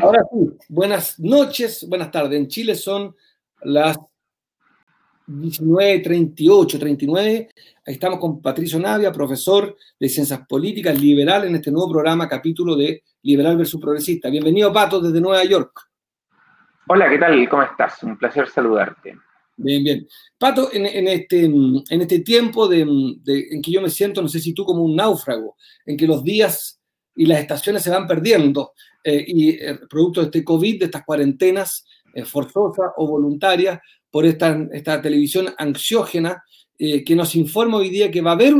Ahora sí, buenas noches, buenas tardes. En Chile son las 19.38, 39. Ahí estamos con Patricio Navia, profesor de Ciencias Políticas Liberal en este nuevo programa, capítulo de Liberal versus Progresista. Bienvenido, Pato, desde Nueva York. Hola, ¿qué tal? ¿Cómo estás? Un placer saludarte. Bien, bien. Pato, en, este, en este tiempo de, en que yo me siento, no sé si tú como un náufrago, en que los días y las estaciones se van perdiendo, eh, y eh, producto de este COVID, de estas cuarentenas eh, forzosas o voluntarias, por esta, esta televisión ansiógena que nos informa hoy día que va a haber,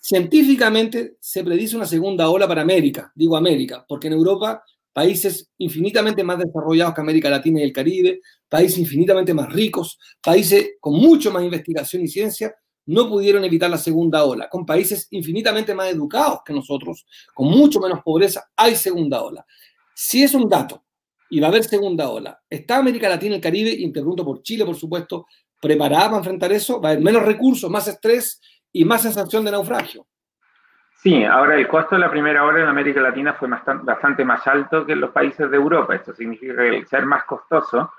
científicamente se predice una segunda ola para América, digo América, porque en Europa países infinitamente más desarrollados que América Latina y el Caribe, países infinitamente más ricos, países con mucho más investigación y ciencia, no pudieron evitar la segunda ola. Con países infinitamente más educados que nosotros, con mucho menos pobreza, hay segunda ola. Si es un dato y va a haber segunda ola, ¿está América Latina y el Caribe, y por Chile, por supuesto, preparada para enfrentar eso? ¿Va a haber menos recursos, más estrés y más sensación de naufragio? Sí, ahora el costo de la primera hora en América Latina fue bastante más alto que en los países de Europa. Esto significa que el ser más costoso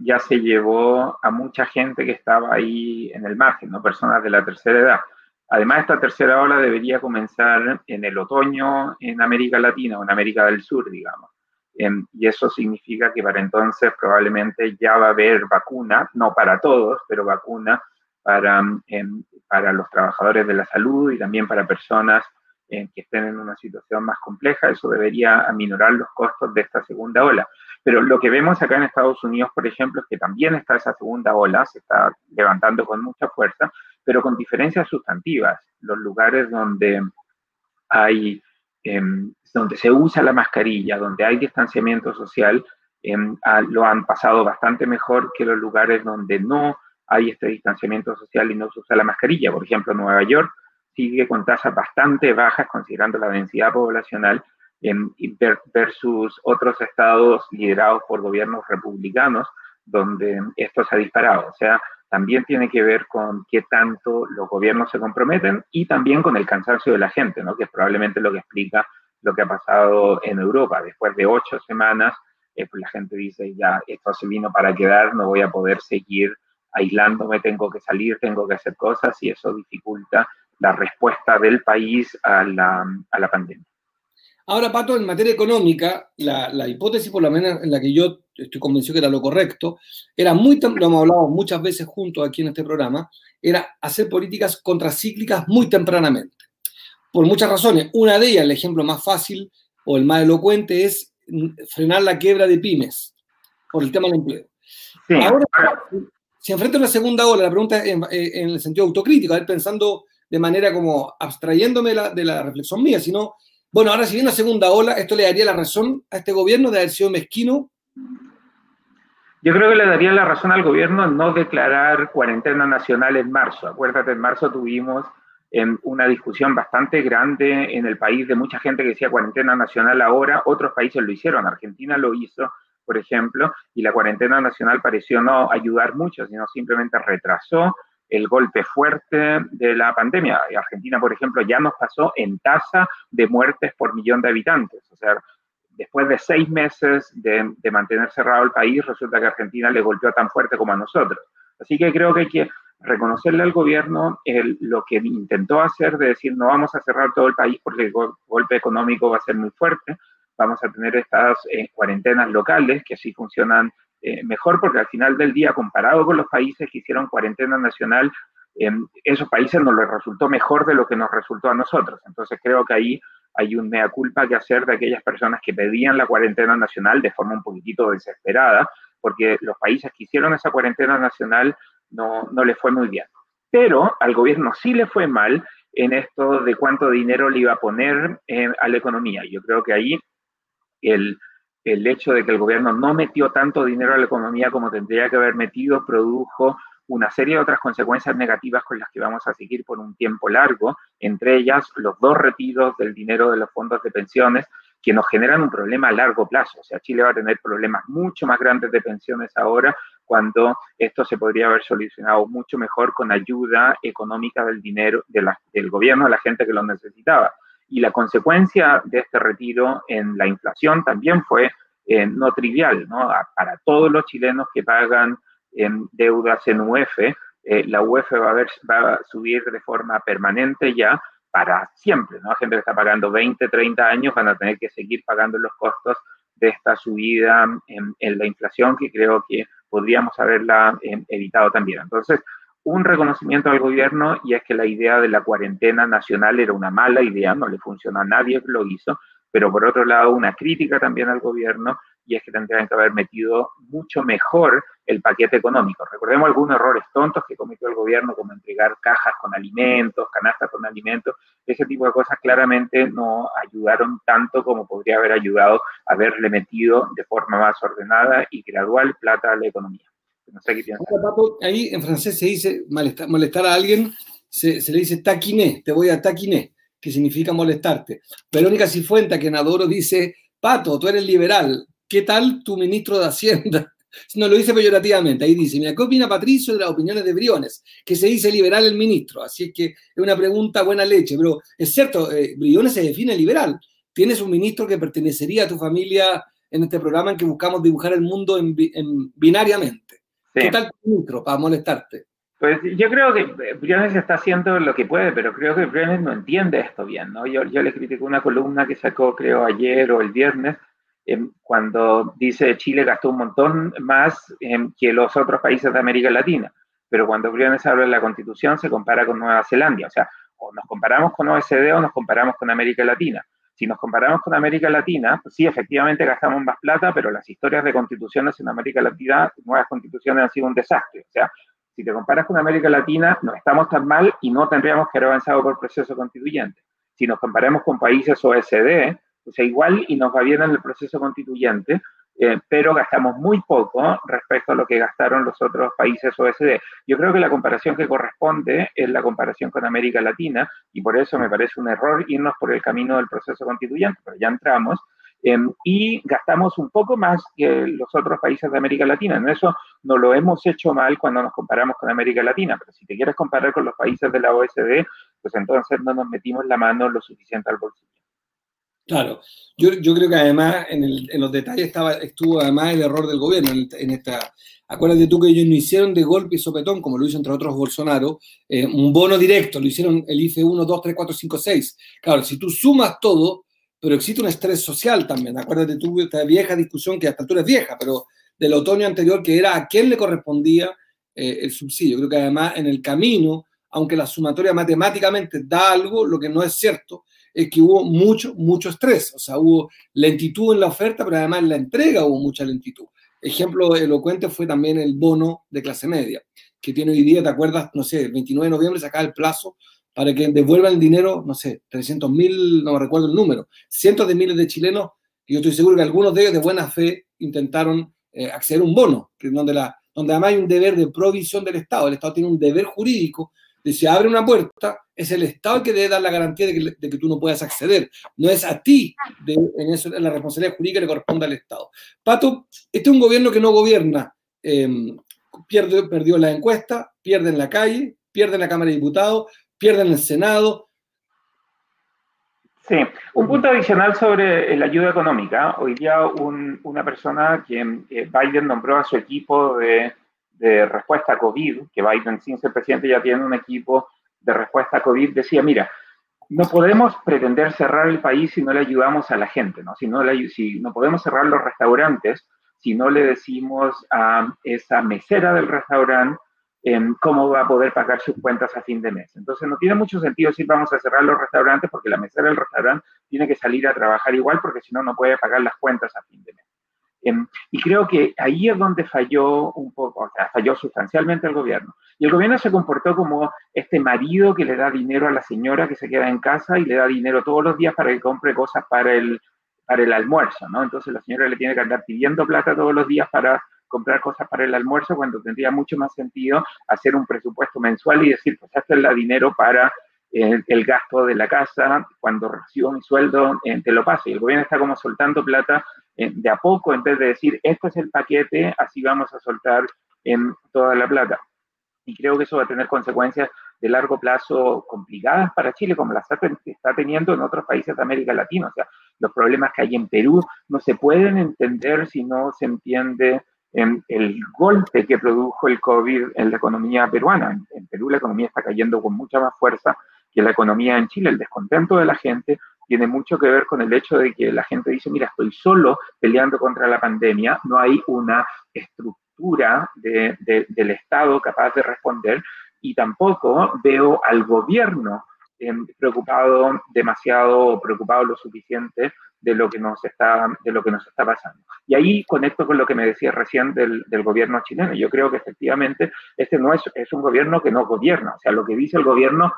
Ya se llevó a mucha gente que estaba ahí en el margen, ¿no? personas de la tercera edad. Además, esta tercera ola debería comenzar en el otoño en América Latina o en América del Sur, digamos. Em, y eso significa que para entonces probablemente ya va a haber vacuna, no para todos, pero vacuna para, em, para los trabajadores de la salud y también para personas que estén en una situación más compleja. Eso debería aminorar los costos de esta segunda ola. Pero lo que vemos acá en Estados Unidos, por ejemplo, es que también está esa segunda ola, se está levantando con mucha fuerza, pero con diferencias sustantivas. Los lugares donde hay, em, donde se usa la mascarilla, donde hay distanciamiento social, em, lo han pasado bastante mejor que los lugares donde no hay este distanciamiento social y no se usa la mascarilla. Por ejemplo, Nueva York sigue con tasas bastante bajas considerando la densidad poblacional versus otros estados liderados por gobiernos republicanos, donde esto se ha disparado. O sea, también tiene que ver con qué tanto los gobiernos se comprometen y también con el cansancio de la gente, ¿no? que es probablemente lo que explica lo que ha pasado en Europa. Después de ocho semanas, eh, pues la gente dice, ya, esto se vino para quedar, no voy a poder seguir aislándome, tengo que salir, tengo que hacer cosas y eso dificulta la respuesta del país a la, a la pandemia. Ahora, Pato, en materia económica, la, hipótesis, por lo menos en la que yo estoy convencido que era lo correcto, era muy, lo hemos hablado muchas veces juntos aquí en este programa, era hacer políticas contracíclicas muy tempranamente. Por muchas razones. Una de ellas, el ejemplo más fácil o el más elocuente, es frenar la quiebra de pymes por el tema del empleo. Ahora, si enfrenta una segunda ola, la pregunta es en, en, el sentido autocrítico, a ver, pensando de manera como abstrayéndome de la reflexión mía, sino bueno, ahora si viene la segunda ola, ¿esto le daría la razón a este gobierno de haber sido mezquino? Yo creo que le daría la razón al gobierno no declarar cuarentena nacional en marzo. Acuérdate, en marzo tuvimos en una discusión bastante grande en el país de mucha gente que decía cuarentena nacional ahora, otros países lo hicieron, Argentina lo hizo, por ejemplo, y la cuarentena nacional pareció no ayudar mucho, sino simplemente retrasó el golpe fuerte de la pandemia. Argentina, por ejemplo, ya nos pasó en tasa de muertes por millón de habitantes. O sea, después de seis meses de, mantener cerrado el país, resulta que Argentina le golpeó tan fuerte como a nosotros. Así que creo que hay que reconocerle al gobierno lo que intentó hacer de decir no vamos a cerrar todo el país porque el golpe económico va a ser muy fuerte, vamos a tener estas eh, cuarentenas locales que así funcionan eh, mejor porque al final del día, comparado con los países que hicieron cuarentena nacional, esos países nos les resultó mejor de lo que nos resultó a nosotros. Entonces creo que ahí hay un mea culpa que hacer de aquellas personas que pedían la cuarentena nacional de forma un poquitito desesperada, porque los países que hicieron esa cuarentena nacional no, no les fue muy bien. Pero al gobierno sí le fue mal en esto de cuánto dinero le iba a poner a la economía. Yo creo que ahí el, el hecho de que el gobierno no metió tanto dinero a la economía como tendría que haber metido produjo una serie de otras consecuencias negativas con las que vamos a seguir por un tiempo largo, entre ellas los dos retiros del dinero de los fondos de pensiones que nos generan un problema a largo plazo. O sea, Chile va a tener problemas mucho más grandes de pensiones ahora cuando esto se podría haber solucionado mucho mejor con ayuda económica del dinero del gobierno a la gente que lo necesitaba. Y la consecuencia de este retiro en la inflación también fue eh, no trivial, ¿no? Para todos los chilenos que pagan en deudas en UF, eh, la UF va a, ver, va a subir de forma permanente ya para siempre, ¿no? Gente que está pagando 20, 30 años van a tener que seguir pagando los costos de esta subida en, la inflación que creo que podríamos haberla em, evitado también. Entonces, un reconocimiento al gobierno y es que la idea de la cuarentena nacional era una mala idea, no le funcionó a nadie que lo hizo, pero por otro lado una crítica también al gobierno y es que tendrían que haber metido mucho mejor el paquete económico. Recordemos algunos errores tontos que cometió el gobierno, como entregar cajas con alimentos, canastas con alimentos. Ese tipo de cosas claramente no ayudaron tanto como podría haber ayudado haberle metido de forma más ordenada y gradual plata a la economía. Ahí en francés se dice molestar, a alguien, se, le dice taquiné, te voy a taquiné, que significa molestarte. Verónica Cifuenta, que en Adoro, dice, Pato, tú eres liberal, ¿qué tal tu ministro de Hacienda? No lo dice peyorativamente, ahí dice, mira, ¿qué opina Patricio de las opiniones de Briones? Que se dice liberal el ministro, así es que es una pregunta buena leche, pero es cierto, eh, Briones se define liberal. Tienes un ministro que pertenecería a tu familia en este programa en que buscamos dibujar el mundo en, binariamente. ¿Qué tal tu ministro para molestarte? Pues yo creo que Briones está haciendo lo que puede, pero creo que Briones no entiende esto bien, ¿no? Yo, yo le critico una columna que sacó, creo, ayer o el viernes, cuando dice Chile gastó un montón más que los otros países de América Latina, pero cuando Briones habla de la constitución se compara con Nueva Zelanda, o sea, o nos comparamos con OSD o nos comparamos con América Latina. Si nos comparamos con América Latina, pues sí, efectivamente gastamos más plata, pero las historias de constituciones en América Latina, nuevas constituciones han sido un desastre. O sea, si te comparas con América Latina, no estamos tan mal y no tendríamos que haber avanzado por proceso constituyente. Si nos comparamos con países OSD, sea, igual y nos va bien en el proceso constituyente, eh, pero gastamos muy poco respecto a lo que gastaron los otros países OSD. Yo creo que la comparación que corresponde es la comparación con América Latina y por eso me parece un error irnos por el camino del proceso constituyente, pero ya entramos. Em, y gastamos un poco más que los otros países de América Latina. En eso no lo hemos hecho mal cuando nos comparamos con América Latina, pero si te quieres comparar con los países de la OSD, pues entonces no nos metimos la mano lo suficiente al bolsillo. Claro, yo, yo creo que además en, en, los detalles estaba, estuvo además el error del gobierno en, esta... Acuérdate tú que ellos no hicieron de golpe y sopetón, como lo hizo entre otros Bolsonaro, eh, un bono directo, lo hicieron el IFE 1, 2, 3, 4, 5, 6. Claro, si tú sumas todo, pero existe un estrés social también. Acuérdate tú esta vieja discusión que hasta tú eres vieja, pero del otoño anterior, que era a quién le correspondía eh, el subsidio. Creo que además en el camino, aunque la sumatoria matemáticamente da algo, lo que no es cierto es que hubo mucho, mucho estrés. O sea, hubo lentitud en la oferta, pero además en la entrega hubo mucha lentitud. Ejemplo elocuente fue también el bono de clase media, que tiene hoy día, ¿te acuerdas? No sé, el 29 de noviembre se acaba el plazo para que devuelvan el dinero, no sé, 300 mil, no recuerdo el número, cientos de miles de chilenos, y yo estoy seguro que algunos de ellos de buena fe intentaron eh, acceder a un bono, que donde, la, donde además hay un deber de provisión del Estado. El Estado tiene un deber jurídico de si abre una puerta, es el Estado el que debe dar la garantía de que, tú no puedas acceder. No es a ti, en eso la responsabilidad jurídica le corresponde al Estado. Pato, este es un gobierno que no gobierna. Em, pierde, perdió la encuesta, pierde en la calle, pierde en la Cámara de Diputados, pierde en el Senado. Sí, un punto adicional sobre la ayuda económica. Hoy día una persona que eh, Biden nombró a su equipo de de respuesta a COVID, que Biden sin ser presidente ya tiene un equipo de respuesta a COVID, decía, mira, no podemos pretender cerrar el país si no le ayudamos a la gente, ¿no? Si no, si no podemos cerrar los restaurantes si no le decimos a esa mesera del restaurante em, cómo va a poder pagar sus cuentas a fin de mes. Entonces no tiene mucho sentido decir vamos a cerrar los restaurantes porque la mesera del restaurante tiene que salir a trabajar igual porque si no, no puede pagar las cuentas a fin de mes. Em, y creo que ahí es donde falló un poco, falló sustancialmente el gobierno. Y el gobierno se comportó como este marido que le da dinero a la señora que se queda en casa y le da dinero todos los días para que compre cosas para el, para el almuerzo, ¿no? Entonces la señora le tiene que andar pidiendo plata todos los días para comprar cosas para el almuerzo cuando tendría mucho más sentido hacer un presupuesto mensual y decir, pues este es el dinero para eh, el gasto de la casa, cuando recibo mi sueldo, eh, te lo paso. Y el gobierno está como soltando plata eh, de a poco, en vez de decir, esto es el paquete, así vamos a soltar en toda la plata. Y creo que eso va a tener consecuencias de largo plazo complicadas para Chile, como las está teniendo en otros países de América Latina. O sea, los problemas que hay en Perú no se pueden entender si no se entiende en el golpe que produjo el COVID en la economía peruana. En, Perú la economía está cayendo con mucha más fuerza que la economía en Chile. El descontento de la gente tiene mucho que ver con el hecho de que la gente dice, mira, estoy solo peleando contra la pandemia, no hay una estructura del Estado capaz de responder y tampoco veo al gobierno em, preocupado demasiado, preocupado lo suficiente de lo que nos está, de lo que nos está pasando. Y ahí conecto con lo que me decía recién del, del gobierno chileno. Yo creo que efectivamente este no es, es un gobierno que no gobierna. O sea, lo que dice el gobierno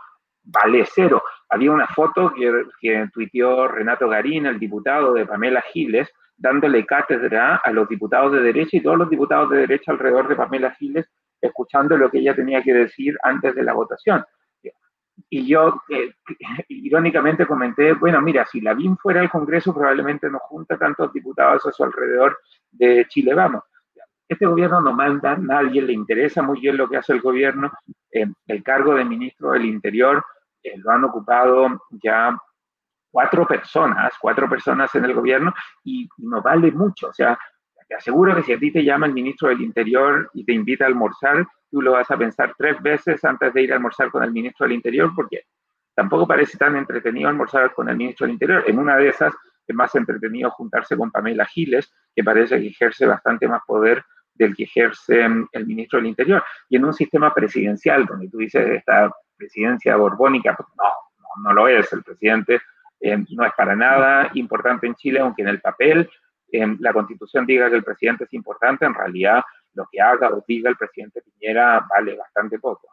vale cero. Había una foto que, que tuiteó Renato Garín, el diputado de Pamela Giles, dándole cátedra a los diputados de derecha y todos los diputados de derecha alrededor de Pamela Giles escuchando lo que ella tenía que decir antes de la votación. Y yo eh, irónicamente comenté, bueno, mira, si la BIM fuera el Congreso probablemente no junta tantos diputados a su alrededor de Chile Vamos. Este gobierno no manda, nadie le interesa muy bien lo que hace el gobierno. Eh, el cargo de ministro del Interior lo han ocupado ya cuatro personas, cuatro personas en el gobierno y no vale mucho. O sea, te aseguro que si a ti te llama el ministro del Interior y te invita a almorzar, tú lo vas a pensar tres veces antes de ir a almorzar con el ministro del Interior, porque tampoco parece tan entretenido almorzar con el ministro del Interior. En una de esas es más entretenido juntarse con Pamela Giles, que parece que ejerce bastante más poder del que ejerce mm, el ministro del Interior. Y en un sistema presidencial, donde tú dices esta presidencia borbónica, pues no, no, lo es. El presidente eh, no es para nada importante en Chile, aunque en el papel la constitución diga que el presidente es importante, en realidad lo que haga o diga el presidente Piñera vale bastante poco.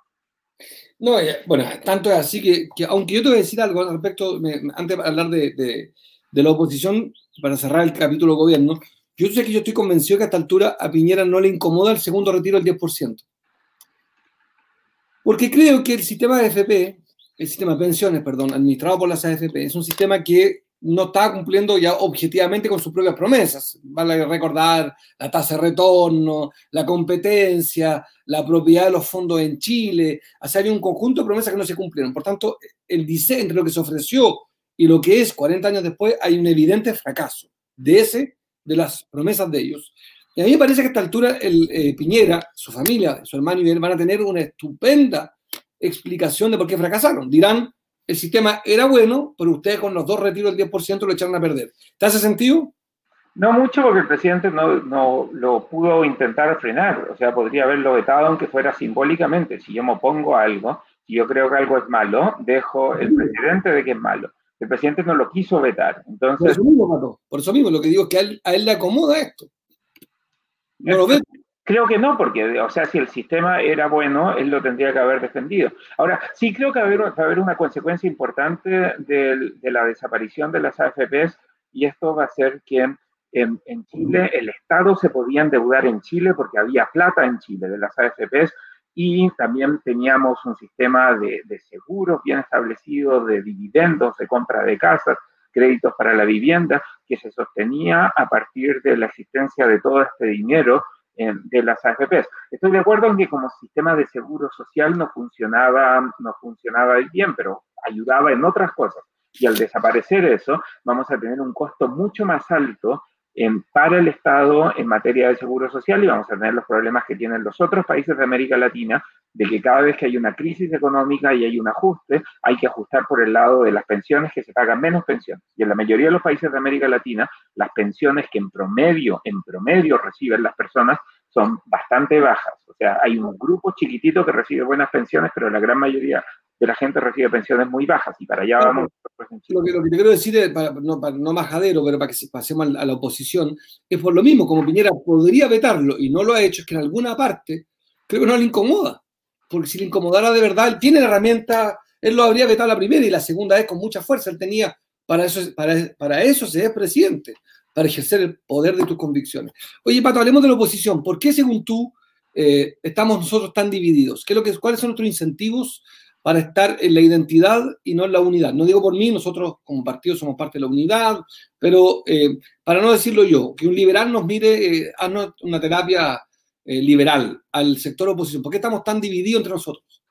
No, eh, bueno, tanto es así que, aunque yo te voy a decir algo al respecto, antes de hablar de, de, la oposición, para cerrar el capítulo gobierno, yo sé que yo estoy convencido que a esta altura a Piñera no le incomoda el segundo retiro del 10%. Porque creo que el sistema de AFP, el sistema de pensiones, perdón, administrado por las AFP, es un sistema que no está cumpliendo ya objetivamente con sus propias promesas. Vale recordar la tasa de retorno, la competencia, la propiedad de los fondos en Chile. O hay un conjunto de promesas que no se cumplieron. Por tanto, el diseño entre lo que se ofreció y lo que es 40 años después, hay un evidente fracaso de ese, de las promesas de ellos. Y a mí me parece que a esta altura el, eh, Piñera, su familia, su hermano y él van a tener una estupenda explicación de por qué fracasaron. Dirán, el sistema era bueno, pero ustedes con los dos retiros del 10% lo echaron a perder. ¿Te hace sentido? No mucho, porque el presidente no, no, lo pudo intentar frenar. O sea, podría haberlo vetado, aunque fuera simbólicamente. Si yo me opongo a algo, si yo creo que algo es malo, dejo el presidente de que es malo. El presidente no lo quiso vetar. Entonces, por eso mismo, Por eso mismo, lo que digo es que a él, a él le acomoda esto. No lo ve. Creo que no, porque, o sea, si el sistema era bueno, él lo tendría que haber defendido. Ahora, sí creo que va a haber, una consecuencia importante de, la desaparición de las AFPs y esto va a ser que en, en, Chile el Estado se podía endeudar en Chile porque había plata en Chile de las AFPs y también teníamos un sistema de, de seguros bien establecido, de dividendos, de compra de casas, créditos para la vivienda, que se sostenía a partir de la existencia de todo este dinero de las AFPs. Estoy de acuerdo en que como sistema de seguro social no funcionaba, no funcionaba bien, pero ayudaba en otras cosas. Y al desaparecer eso, vamos a tener un costo mucho más alto para el Estado en materia de seguro social y vamos a tener los problemas que tienen los otros países de América Latina, de que cada vez que hay una crisis económica y hay un ajuste, hay que ajustar por el lado de las pensiones que se pagan menos pensiones. Y en la mayoría de los países de América Latina, las pensiones que en promedio, en promedio reciben las personas son bastante bajas. O sea, hay un grupo chiquitito que recibe buenas pensiones, pero la gran mayoría de la gente recibe pensiones muy bajas y para allá vamos. Lo que, lo que te quiero decir, para, no, para, no majadero, pero para que pasemos a la oposición, es por lo mismo, como Piñera podría vetarlo y no lo ha hecho, es que en alguna parte creo que no le incomoda, porque si le incomodara de verdad, él tiene la herramienta, él lo habría vetado la primera y la segunda vez con mucha fuerza, él tenía, para eso, para, para eso se es presidente, para ejercer el poder de tus convicciones. Oye, Pato, hablemos de la oposición, ¿por qué según tú eh, estamos nosotros tan divididos? ¿Qué es lo que, ¿Cuáles son nuestros incentivos para estar en la identidad y no en la unidad. No digo por mí, nosotros como partido somos parte de la unidad, pero eh, para no decirlo yo, que un liberal nos mire, eh, una terapia eh, liberal al sector oposición. ¿Por qué estamos tan divididos entre nosotros?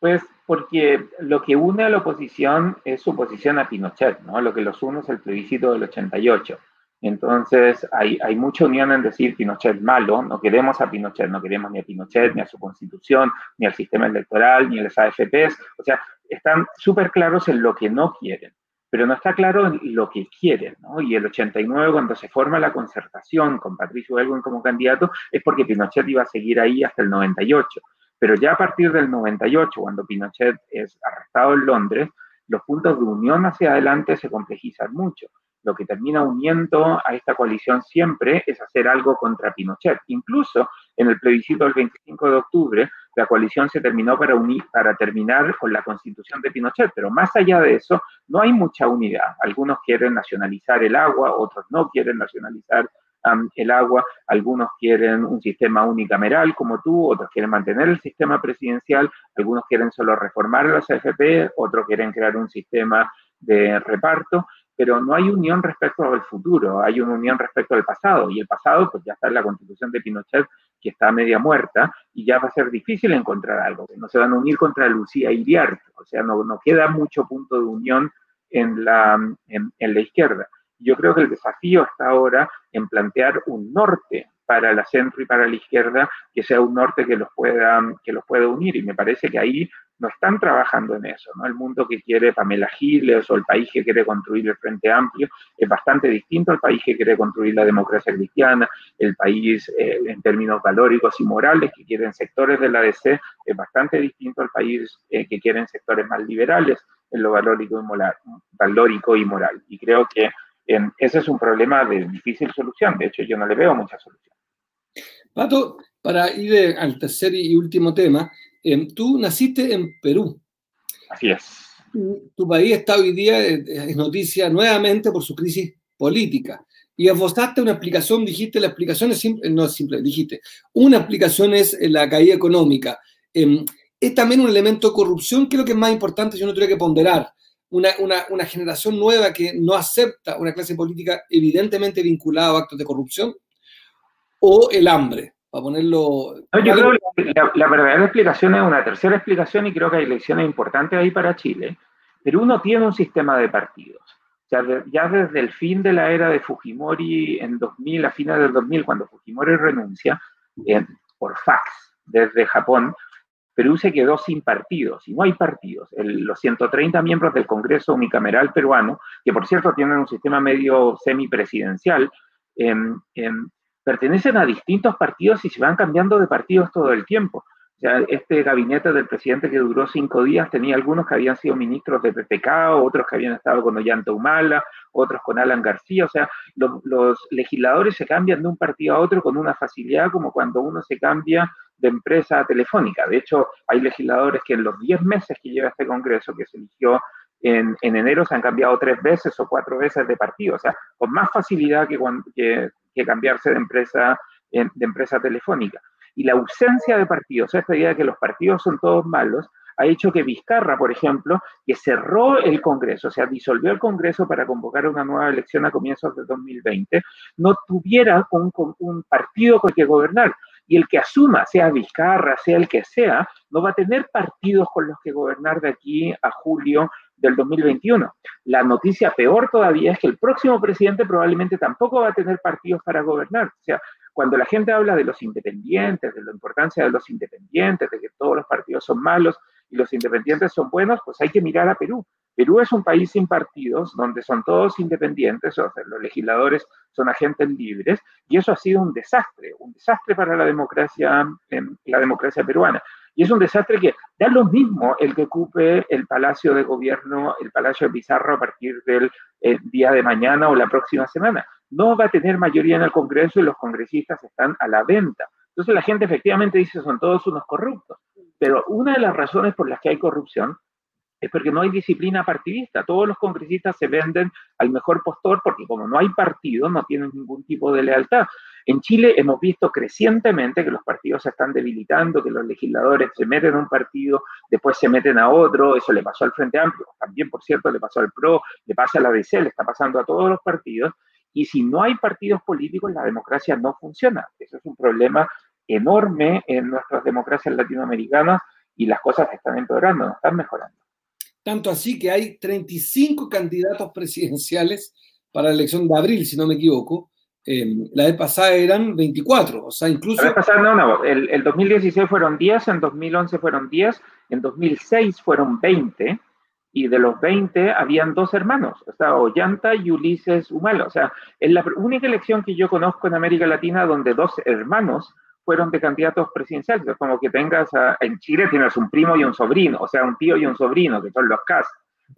Pues porque lo que une a la oposición es su oposición a Pinochet, ¿no? Lo que los une es el plebiscito del 88. Entonces hay, mucha unión en decir Pinochet malo, no queremos a Pinochet, no queremos ni a Pinochet, ni a su constitución, ni al sistema electoral, ni a las AFPs, o sea, están súper claros en lo que no quieren, pero no está claro en lo que quieren. Y el 89, cuando se forma la concertación con Patricio Elwin como candidato, es porque Pinochet iba a seguir ahí hasta el 98. Pero ya a partir del 98, cuando Pinochet es arrestado en Londres, los puntos de unión hacia adelante se complejizan mucho lo que termina uniendo a esta coalición siempre es hacer algo contra Pinochet. Incluso en el plebiscito del 25 de octubre, la coalición se terminó para, unir, para terminar con la constitución de Pinochet, pero más allá de eso, no hay mucha unidad. Algunos quieren nacionalizar el agua, otros no quieren nacionalizar el agua, algunos quieren un sistema unicameral como tú, otros quieren mantener el sistema presidencial, algunos quieren solo reformar las AFP, otros quieren crear un sistema de reparto pero no hay unión respecto al futuro, hay una unión respecto al pasado, y el pasado pues ya está en la constitución de Pinochet, que está media muerta, y ya va a ser difícil encontrar algo, no se van a unir contra Lucía Iriarte, o sea, no, no queda mucho punto de unión en la, en, en la izquierda. Yo creo que el desafío está ahora en plantear un norte para la centro y para la izquierda, que sea un norte que los pueda, que los pueda unir. Y me parece que ahí no están trabajando en eso. ¿no? El mundo que quiere Pamela Giles o el país que quiere construir el Frente Amplio es bastante distinto al país que quiere construir la democracia cristiana, el país eh, en términos valóricos y morales que quieren sectores de la DC es bastante distinto al país eh, que quieren sectores más liberales en lo valórico y, moral, y creo que ese es un problema de difícil solución. De hecho, yo no le veo mucha solución. Pato, para ir al tercer y último tema, em, tú naciste en Perú. Así es. Tu país está hoy día, eh, es noticia nuevamente por su crisis política. Y esbozaste una explicación, dijiste, la explicación es simple, no es simple, dijiste, una explicación es eh, la caída económica. Em, es también un elemento de corrupción, que es lo que es más importante si uno tuviera que ponderar. Una, una, una, generación nueva que no acepta una clase política evidentemente vinculada a actos de corrupción o el hambre, para ponerlo... yo creo que la, verdadera explicación es una tercera explicación y creo que hay lecciones importantes ahí para Chile. Perú no tiene un sistema de partidos. Ya desde el fin de la era de Fujimori en 2000, a fines del 2000, cuando Fujimori renuncia eh, por fax desde Japón, Perú se quedó sin partidos y no hay partidos. los 130 miembros del Congreso Unicameral peruano, que por cierto tienen un sistema medio semipresidencial, eh, pertenecen a distintos partidos y se van cambiando de partidos todo el tiempo. O sea, este gabinete del presidente que duró cinco días tenía algunos que habían sido ministros de PPK, otros que habían estado con Ollanta Humala, otros con Alan García. O sea, los, legisladores se cambian de un partido a otro con una facilidad como cuando uno se cambia de empresa telefónica. De hecho, hay legisladores que en los diez meses que lleva este Congreso, que se eligió en, enero, se han cambiado tres veces o cuatro veces de partido. O sea, con más facilidad que, que, que cambiarse de empresa, de empresa telefónica. Y la ausencia de partidos, esta idea de que los partidos son todos malos, ha hecho que Vizcarra, por ejemplo, que cerró el Congreso, o sea, disolvió el Congreso para convocar una nueva elección a comienzos de 2020, no tuviera un, un partido con el que gobernar. Y el que asuma, sea Vizcarra, sea el que sea, no va a tener partidos con los que gobernar de aquí a julio del 2021. La noticia peor todavía es que el próximo presidente probablemente tampoco va a tener partidos para gobernar. O sea, cuando la gente habla de los independientes, de la importancia de los independientes, de que todos los partidos son malos y los independientes son buenos, pues hay que mirar a Perú. Perú es un país sin partidos, donde son todos independientes, o sea, los legisladores son agentes libres, y eso ha sido un desastre, un desastre para la democracia, la democracia peruana. Y es un desastre que da lo mismo el que ocupe el Palacio de Gobierno, el Palacio de Pizarro a partir del eh, día de mañana o la próxima semana. No va a tener mayoría en el Congreso y los congresistas están a la venta. Entonces la gente efectivamente dice son todos unos corruptos. Pero una de las razones por las que hay corrupción es porque no hay disciplina partidista. Todos los congresistas se venden al mejor postor porque como no hay partido, no tienen ningún tipo de lealtad. En Chile hemos visto crecientemente que los partidos se están debilitando, que los legisladores se meten en un partido, después se meten a otro, eso le pasó al Frente Amplio, también por cierto le pasó al PRO, le pasa a la DC, le está pasando a todos los partidos, y si no hay partidos políticos, la democracia no funciona. Eso es un problema enorme en nuestras democracias latinoamericanas y las cosas están empeorando, no están mejorando. Tanto así que hay 35 candidatos presidenciales para la elección de abril, si no me equivoco. Em, la vez pasada eran 24, o sea, incluso... La vez pasada no, no, el, el 2016 fueron 10, en 2011 fueron 10, en 2006 fueron 20, y de los 20 habían dos hermanos, o sea, Ollanta y Ulises Humala. O sea, es la única elección que yo conozco en América Latina donde dos hermanos fueron de candidatos presidenciales. Es como que tengas, en Chile tienes un primo y un sobrino, o sea, un tío y un sobrino, que son los CAS,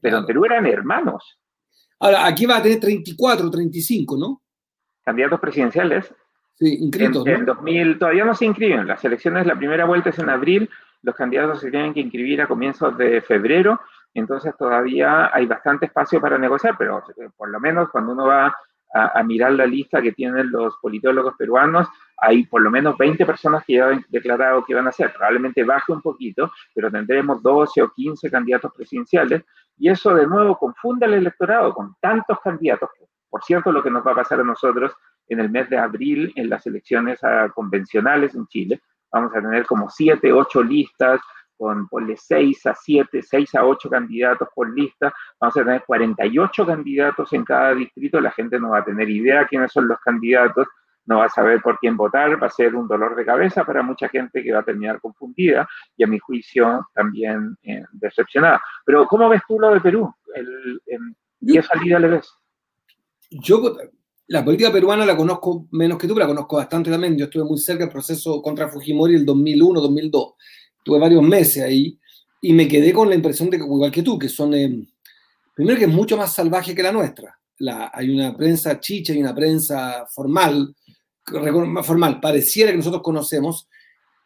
pero en Perú eran hermanos. Ahora, aquí va a tener 34, 35, ¿no? Candidatos presidenciales. Sí, inscritos. En, 2000, todavía no se inscriben. Las elecciones, la primera vuelta es en abril, los candidatos se tienen que inscribir a comienzos de febrero entonces todavía hay bastante espacio para negociar, pero eh, por lo menos cuando uno va a, mirar la lista que tienen los politólogos peruanos, hay por lo menos 20 personas que ya han declarado que van a ser. Probablemente baje un poquito, pero tendremos 12 o 15 candidatos presidenciales y eso de nuevo confunde al electorado con tantos candidatos. Por cierto, lo que nos va a pasar a nosotros en el mes de abril en las elecciones ah, convencionales en Chile, vamos a tener como 7, 8 listas con ponle 6 a 7, 6 a 8 candidatos por lista, vamos a tener 48 candidatos en cada distrito, la gente no va a tener idea quiénes son los candidatos, no va a saber por quién votar, va a ser un dolor de cabeza para mucha gente que va a terminar confundida y a mi juicio también eh, decepcionada. Pero ¿cómo ves tú lo de Perú? El, ¿Qué salida le ves? Yo la política peruana la conozco menos que tú, la conozco bastante también. Yo estuve muy cerca del proceso contra Fujimori el 2001-2002 tuve varios meses ahí y me quedé con la impresión de que, igual que tú, que son, eh, primero que es mucho más salvaje que la nuestra. La, hay una prensa chicha y una prensa formal, formal, pareciera que nosotros conocemos,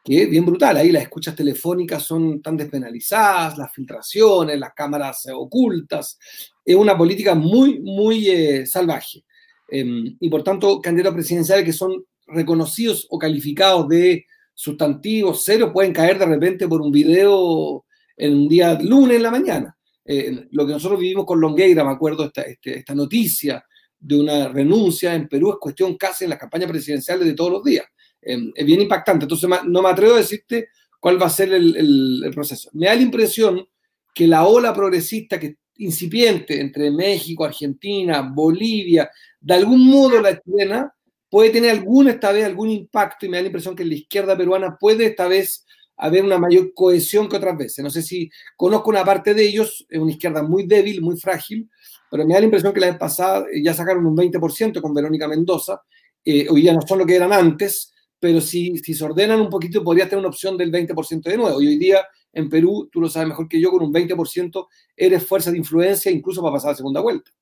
que es bien brutal. Ahí las escuchas telefónicas son tan despenalizadas, las filtraciones, las cámaras ocultas. Es una política muy, muy eh, salvaje. Em, y por tanto, candidatos presidenciales que son reconocidos o calificados de sustantivos serios pueden caer de repente por un video en un día lunes en la mañana. Eh, lo que nosotros vivimos con Longueira, me acuerdo, esta, este, esta noticia de una renuncia en Perú es cuestión casi en las campañas presidenciales de todos los días. Eh, es bien impactante. Entonces, no me atrevo a decirte cuál va a ser el, el, proceso. Me da la impresión que la ola progresista que incipiente entre México, Argentina, Bolivia, de algún modo la chilena, puede tener algún, esta vez, algún impacto y me da la impresión que la izquierda peruana puede esta vez haber una mayor cohesión que otras veces. No sé si conozco una parte de ellos, es una izquierda muy débil, muy frágil, pero me da la impresión que la vez pasada eh, ya sacaron un 20% con Verónica Mendoza, eh, hoy ya no son lo que eran antes, pero si, si se ordenan un poquito podría tener una opción del 20% de nuevo. Y hoy día en Perú, tú lo sabes mejor que yo, con un 20% eres fuerza de influencia incluso para pasar a la segunda vuelta.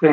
Sí,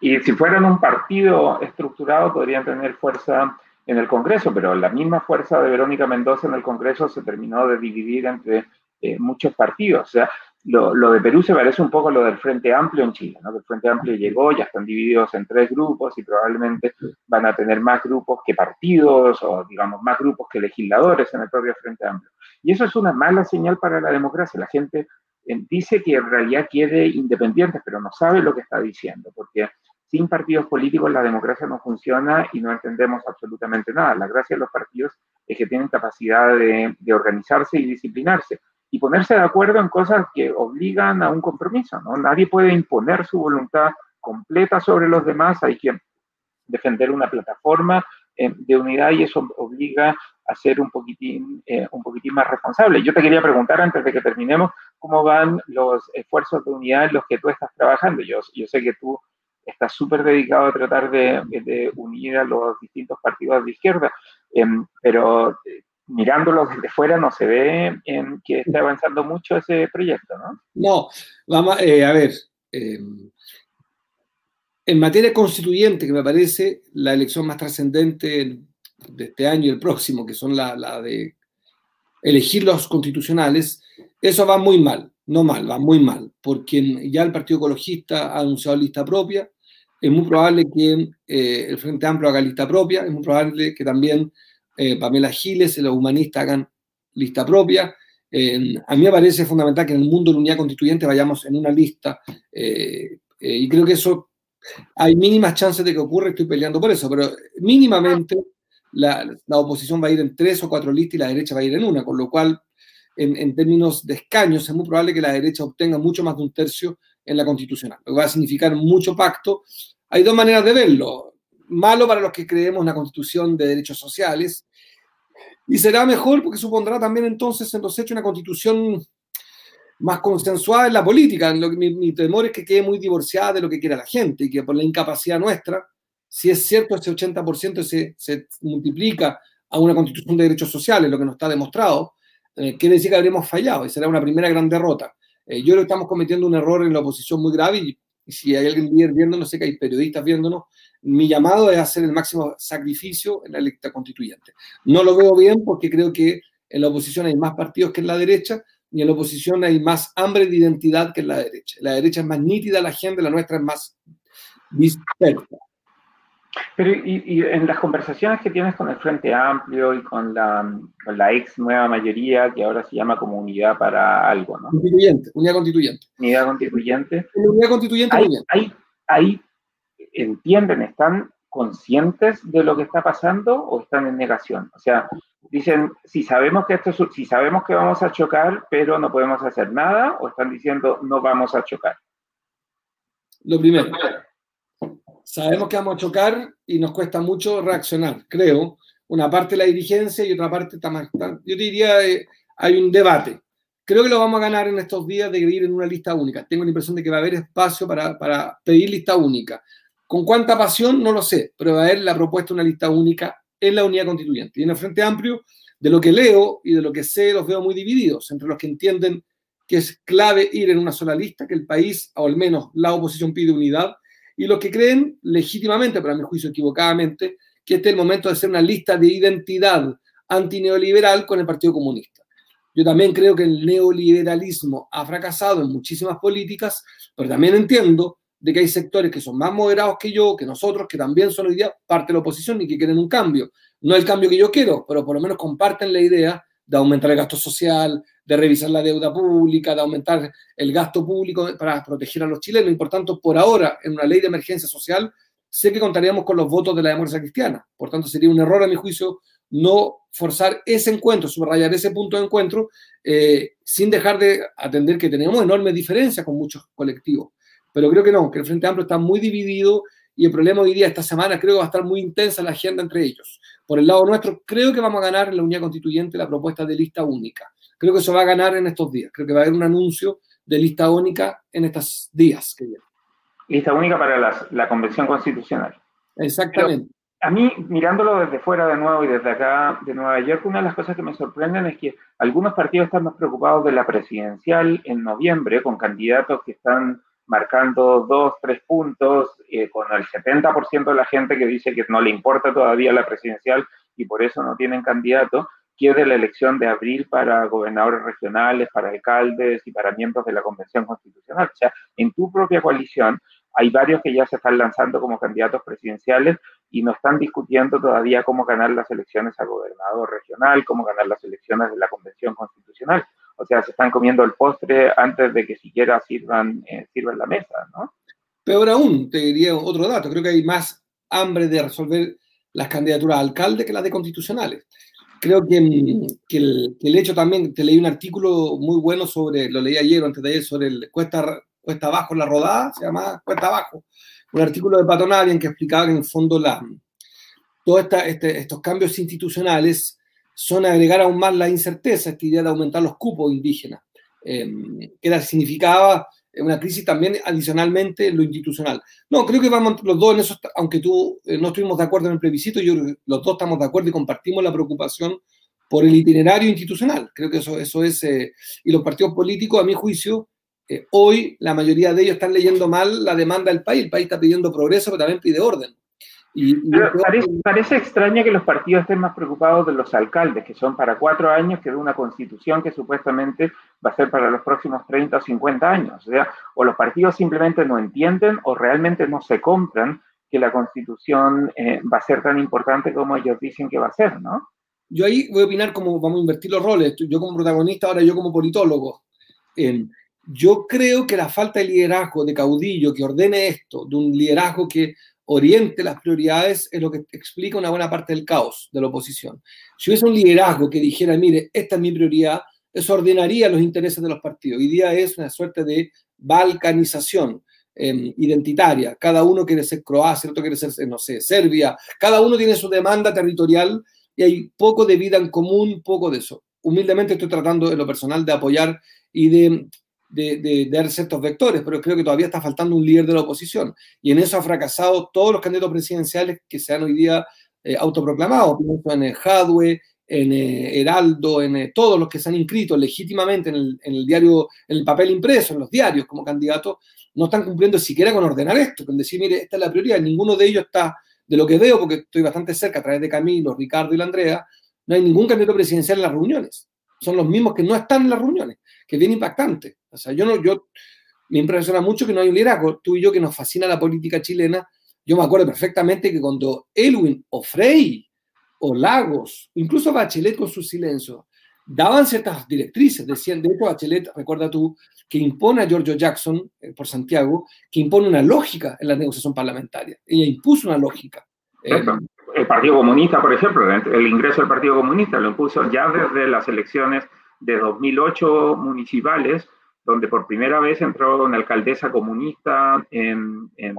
y si fueran un partido estructurado, podrían tener fuerza en el Congreso, pero la misma fuerza de Verónica Mendoza en el Congreso se terminó de dividir entre eh, muchos partidos. O sea, lo, lo, de Perú se parece un poco a lo del Frente Amplio en Chile, ¿no? El Frente Amplio llegó, ya están divididos en tres grupos y probablemente van a tener más grupos que partidos o, digamos, más grupos que legisladores en el propio Frente Amplio. Y eso es una mala señal para la democracia. La gente eh, dice que en realidad quiere independientes, pero no sabe lo que está diciendo, porque sin partidos políticos la democracia no funciona y no entendemos absolutamente nada. La gracia de los partidos es que tienen capacidad de, organizarse y disciplinarse y ponerse de acuerdo en cosas que obligan a un compromiso. ¿no? Nadie puede imponer su voluntad completa sobre los demás, hay que defender una plataforma eh, de unidad y eso obliga a ser un poquitín, eh, un poquitín más responsable. Yo te quería preguntar antes de que terminemos, ¿cómo van los esfuerzos de unidad en los que tú estás trabajando? Yo, yo sé que tú está súper dedicado a tratar de, unir a los distintos partidos de izquierda, em, pero eh, mirándolo desde fuera no se ve em, que esté avanzando mucho ese proyecto, ¿no? No, vamos, eh, a ver, em, en materia constituyente, que me parece la elección más trascendente de este año y el próximo, que son la, la de elegir los constitucionales, eso va muy mal, no mal, va muy mal, porque ya el Partido Ecologista ha anunciado lista propia, es muy probable que eh, el Frente Amplio haga lista propia, es muy probable que también eh, Pamela Giles y los humanistas hagan lista propia. a mí me parece fundamental que en el mundo de la unidad constituyente vayamos en una lista eh, y creo que eso hay mínimas chances de que ocurra, estoy peleando por eso, pero mínimamente la, la, oposición va a ir en tres o cuatro listas y la derecha va a ir en una, con lo cual en, términos de escaños, es muy probable que la derecha obtenga mucho más de un tercio en la constitucional, lo va a significar mucho pacto. Hay dos maneras de verlo. Malo para los que creemos en una constitución de derechos sociales, y será mejor porque supondrá también entonces en los hechos una constitución más consensuada en la política. Lo que, mi, temor es que quede muy divorciada de lo que quiera la gente y que por la incapacidad nuestra, si es cierto ese 80% se, se multiplica a una constitución de derechos sociales, lo que nos está demostrado, eh, quiere decir que habremos fallado y será una primera gran derrota. Eh, yo creo que estamos cometiendo un error en la oposición muy grave y, si hay alguien viendo, no sé que hay periodistas viéndonos, mi llamado es hacer el máximo sacrificio en la electa constituyente. No lo veo bien porque creo que en la oposición hay más partidos que en la derecha, y en la oposición hay más hambre de identidad que en la derecha. La derecha es más nítida la gente, la nuestra es más dispersa. Pero y, en las conversaciones que tienes con el Frente Amplio y con la, con la ex nueva mayoría, que ahora se llama como Unidad para algo, ¿no? Constituyente, Unidad Constituyente. Unidad Constituyente. unidad Constituyente, muy ahí entienden, están conscientes de lo que está pasando o están en negación? O sea, dicen, si sabemos que esto si sabemos que vamos a chocar, pero no podemos hacer nada, o están diciendo no vamos a chocar. Lo primero, sabemos que vamos a chocar y nos cuesta mucho reaccionar, creo. Una parte la dirigencia y otra parte está más. Yo diría, eh, hay un debate. Creo que lo vamos a ganar en estos días de ir en una lista única. Tengo la impresión de que va a haber espacio para, para pedir lista única. ¿Con cuánta pasión? No lo sé, pero va a haber la propuesta de una lista única en la unidad constituyente. Y en el Frente Amplio, de lo que leo y de lo que sé, los veo muy divididos, entre los que entienden que es clave ir en una sola lista, que el país, o al menos la oposición pide unidad, y los que creen legítimamente, pero a mi juicio equivocadamente, que este es el momento de hacer una lista de identidad antineoliberal con el Partido Comunista. Yo también creo que el neoliberalismo ha fracasado en muchísimas políticas, pero también entiendo de que hay sectores que son más moderados que yo, que nosotros, que también son hoy parte de la oposición y que quieren un cambio. No el cambio que yo quiero, pero por lo menos comparten la idea de aumentar el gasto social, de revisar la deuda pública, de aumentar el gasto público para proteger a los chilenos. Y por tanto, por ahora, en una ley de emergencia social, sé que contaríamos con los votos de la democracia cristiana. Por tanto, sería un error, a mi juicio, no forzar ese encuentro, subrayar ese punto de encuentro, eh, sin dejar de atender que tenemos enormes diferencias con muchos colectivos. Pero creo que no, que el Frente Amplio está muy dividido y el problema hoy día, esta semana, creo que va a estar muy intensa la agenda entre ellos. Por el lado nuestro, creo que vamos a ganar en la unidad constituyente la propuesta de lista única. Creo que eso va a ganar en estos días. Creo que va a haber un anuncio de lista única en estos días que vienen. Lista única para la convención constitucional. Exactamente. a mí, mirándolo desde fuera de nuevo y desde acá de Nueva York, una de las cosas que me sorprenden es que algunos partidos están más preocupados de la presidencial en noviembre, con candidatos que están marcando dos, tres puntos, eh, con el 70% de la gente que dice que no le importa todavía la presidencial y por eso no tienen candidato, quiere la elección de abril para gobernadores regionales, para alcaldes y para miembros de la Convención Constitucional. O sea, en tu propia coalición hay varios que ya se están lanzando como candidatos presidenciales y no están discutiendo todavía cómo ganar las elecciones a gobernador regional, cómo ganar las elecciones de la Convención Constitucional. O sea, se están comiendo el postre antes de que siquiera sirvan, eh, sirvan la mesa, ¿no? Peor aún, te diría otro dato, creo que hay más hambre de resolver las candidaturas a alcalde que las de constitucionales. Creo que, mm, que, el, hecho también, te leí un artículo muy bueno sobre, lo leí ayer o antes de ayer, sobre el cuesta, cuesta abajo la rodada, se llama cuesta abajo, un artículo de Patonari en que explicaba que en el fondo la, todos este, estos cambios institucionales son agregar aún más la incerteza, esta idea de aumentar los cupos indígenas, em, que era, significaba una crisis también adicionalmente en lo institucional. No, creo que vamos los dos en eso, aunque tú eh, no estuvimos de acuerdo en el plebiscito, yo los dos estamos de acuerdo y compartimos la preocupación por el itinerario institucional. Creo que eso, eso es, eh, y los partidos políticos, a mi juicio, eh, hoy la mayoría de ellos están leyendo mal la demanda del país. El país está pidiendo progreso, pero también pide orden parece, extraño que los partidos estén más preocupados de los alcaldes, que son para cuatro años, que de una constitución que supuestamente va a ser para los próximos 30 o 50 años. O sea, o los partidos simplemente no entienden o realmente no se compran que la constitución eh, va a ser tan importante como ellos dicen que va a ser, ¿no? Yo ahí voy a opinar como vamos a invertir los roles, yo como protagonista, ahora yo como politólogo. yo creo que la falta de liderazgo, de caudillo, que ordene esto, de un liderazgo que oriente las prioridades es lo que explica una buena parte del caos de la oposición. Si hubiese un liderazgo que dijera, mire, esta es mi prioridad, eso ordenaría los intereses de los partidos. Hoy día es una suerte de balcanización em, identitaria. Cada uno quiere ser Croacia, el otro quiere ser, no sé, Serbia. Cada uno tiene su demanda territorial y hay poco de vida en común, poco de eso. Humildemente estoy tratando en lo personal de apoyar y de, de, dar ciertos vectores, pero creo que todavía está faltando un líder de la oposición. Y en eso ha fracasado todos los candidatos presidenciales que se han hoy día eh, autoproclamados. Pienso en Jadwe, en eh, Heraldo, en eh, todos los que se han inscrito legítimamente en el, diario, en el papel impreso, en los diarios como candidatos, no están cumpliendo siquiera con ordenar esto, con decir, mire, esta es la prioridad. Ninguno de ellos está, de lo que veo, porque estoy bastante cerca a través de Camilo, Ricardo y la Andrea, no hay ningún candidato presidencial en las reuniones. Son los mismos que no están en las reuniones, que es bien impactante. O sea, yo no, yo, me impresiona mucho que no hay un liderazgo. Tú y yo que nos fascina la política chilena, yo me acuerdo perfectamente que cuando Elwin o Frey o Lagos, incluso Bachelet con su silencio, daban ciertas directrices, decían, de hecho Bachelet, recuerda tú, que impone a Giorgio Jackson eh, por Santiago, que impone una lógica en la negociación parlamentaria. Ella impuso una lógica. Eh, Partido Comunista, por ejemplo, el ingreso del Partido Comunista lo impuso ya desde las elecciones de 2008 municipales, donde por primera vez entró una alcaldesa comunista en, en,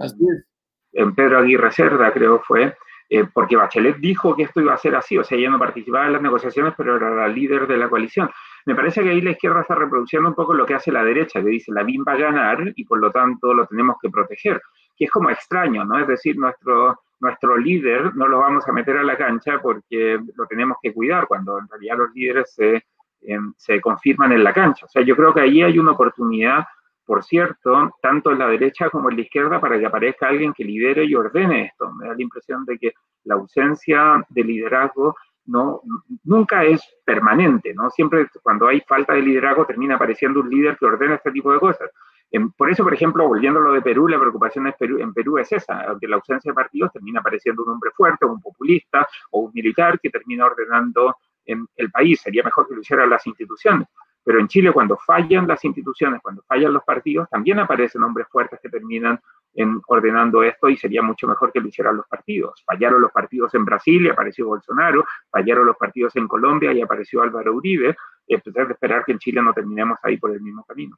en Pedro Aguirre Cerda, creo fue, eh, porque Bachelet dijo que esto iba a ser así, o sea, ella no participaba en las negociaciones, pero era la líder de la coalición. Me parece que ahí la izquierda está reproduciendo un poco lo que hace la derecha, que dice la BIM va a ganar y por lo tanto lo tenemos que proteger, que es como extraño, ¿no? Es decir, nuestro, nuestro líder no lo vamos a meter a la cancha porque lo tenemos que cuidar, cuando en realidad los líderes se, em, se confirman en la cancha. O sea, yo creo que ahí hay una oportunidad por cierto, tanto en la derecha como en la izquierda para que aparezca alguien que lidere y ordene esto. Me da la impresión de que la ausencia de liderazgo no, nunca es permanente, ¿no? Siempre cuando hay falta de liderazgo termina apareciendo un líder que ordena este tipo de cosas. Por eso, por ejemplo, volviendo a lo de Perú, la preocupación en Perú es esa, aunque la ausencia de partidos termina apareciendo un hombre fuerte, un populista o un militar que termina ordenando en el país. Sería mejor que lo hicieran las instituciones. Pero en Chile, cuando fallan las instituciones, cuando fallan los partidos, también aparecen hombres fuertes que terminan en ordenando esto y sería mucho mejor que lo hicieran los partidos. Fallaron los partidos en Brasil y apareció Bolsonaro, fallaron los partidos en Colombia y apareció Álvaro Uribe. Es de esperar que en Chile no terminemos ahí por el mismo camino.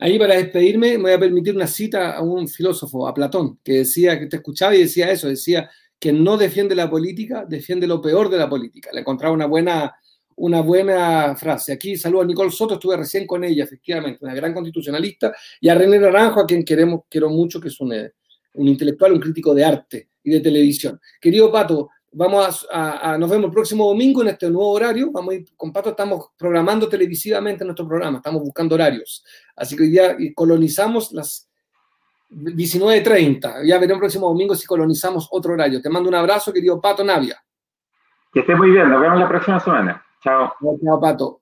Ahí para despedirme me voy a permitir una cita a un filósofo, a Platón, que decía, que te escuchaba y decía eso, decía que no defiende la política, defiende lo peor de la política. Le encontraba una buena una buena frase. Aquí saludo a Nicole Soto, estuve recién con ella, efectivamente, una gran constitucionalista, y a René Naranjo, a quien queremos, quiero mucho, que es un, eh, un intelectual, un crítico de arte y de televisión. Querido Pato, vamos a, nos vemos el próximo domingo en este nuevo horario. Vamos a ir, con Pato estamos programando televisivamente nuestro programa, estamos buscando horarios. Así que hoy día colonizamos las 19.30. Ya veremos el próximo domingo si colonizamos otro horario. Te mando un abrazo, querido Pato Navia. Que esté muy bien, nos vemos la próxima semana. Chao. Chao, Pato.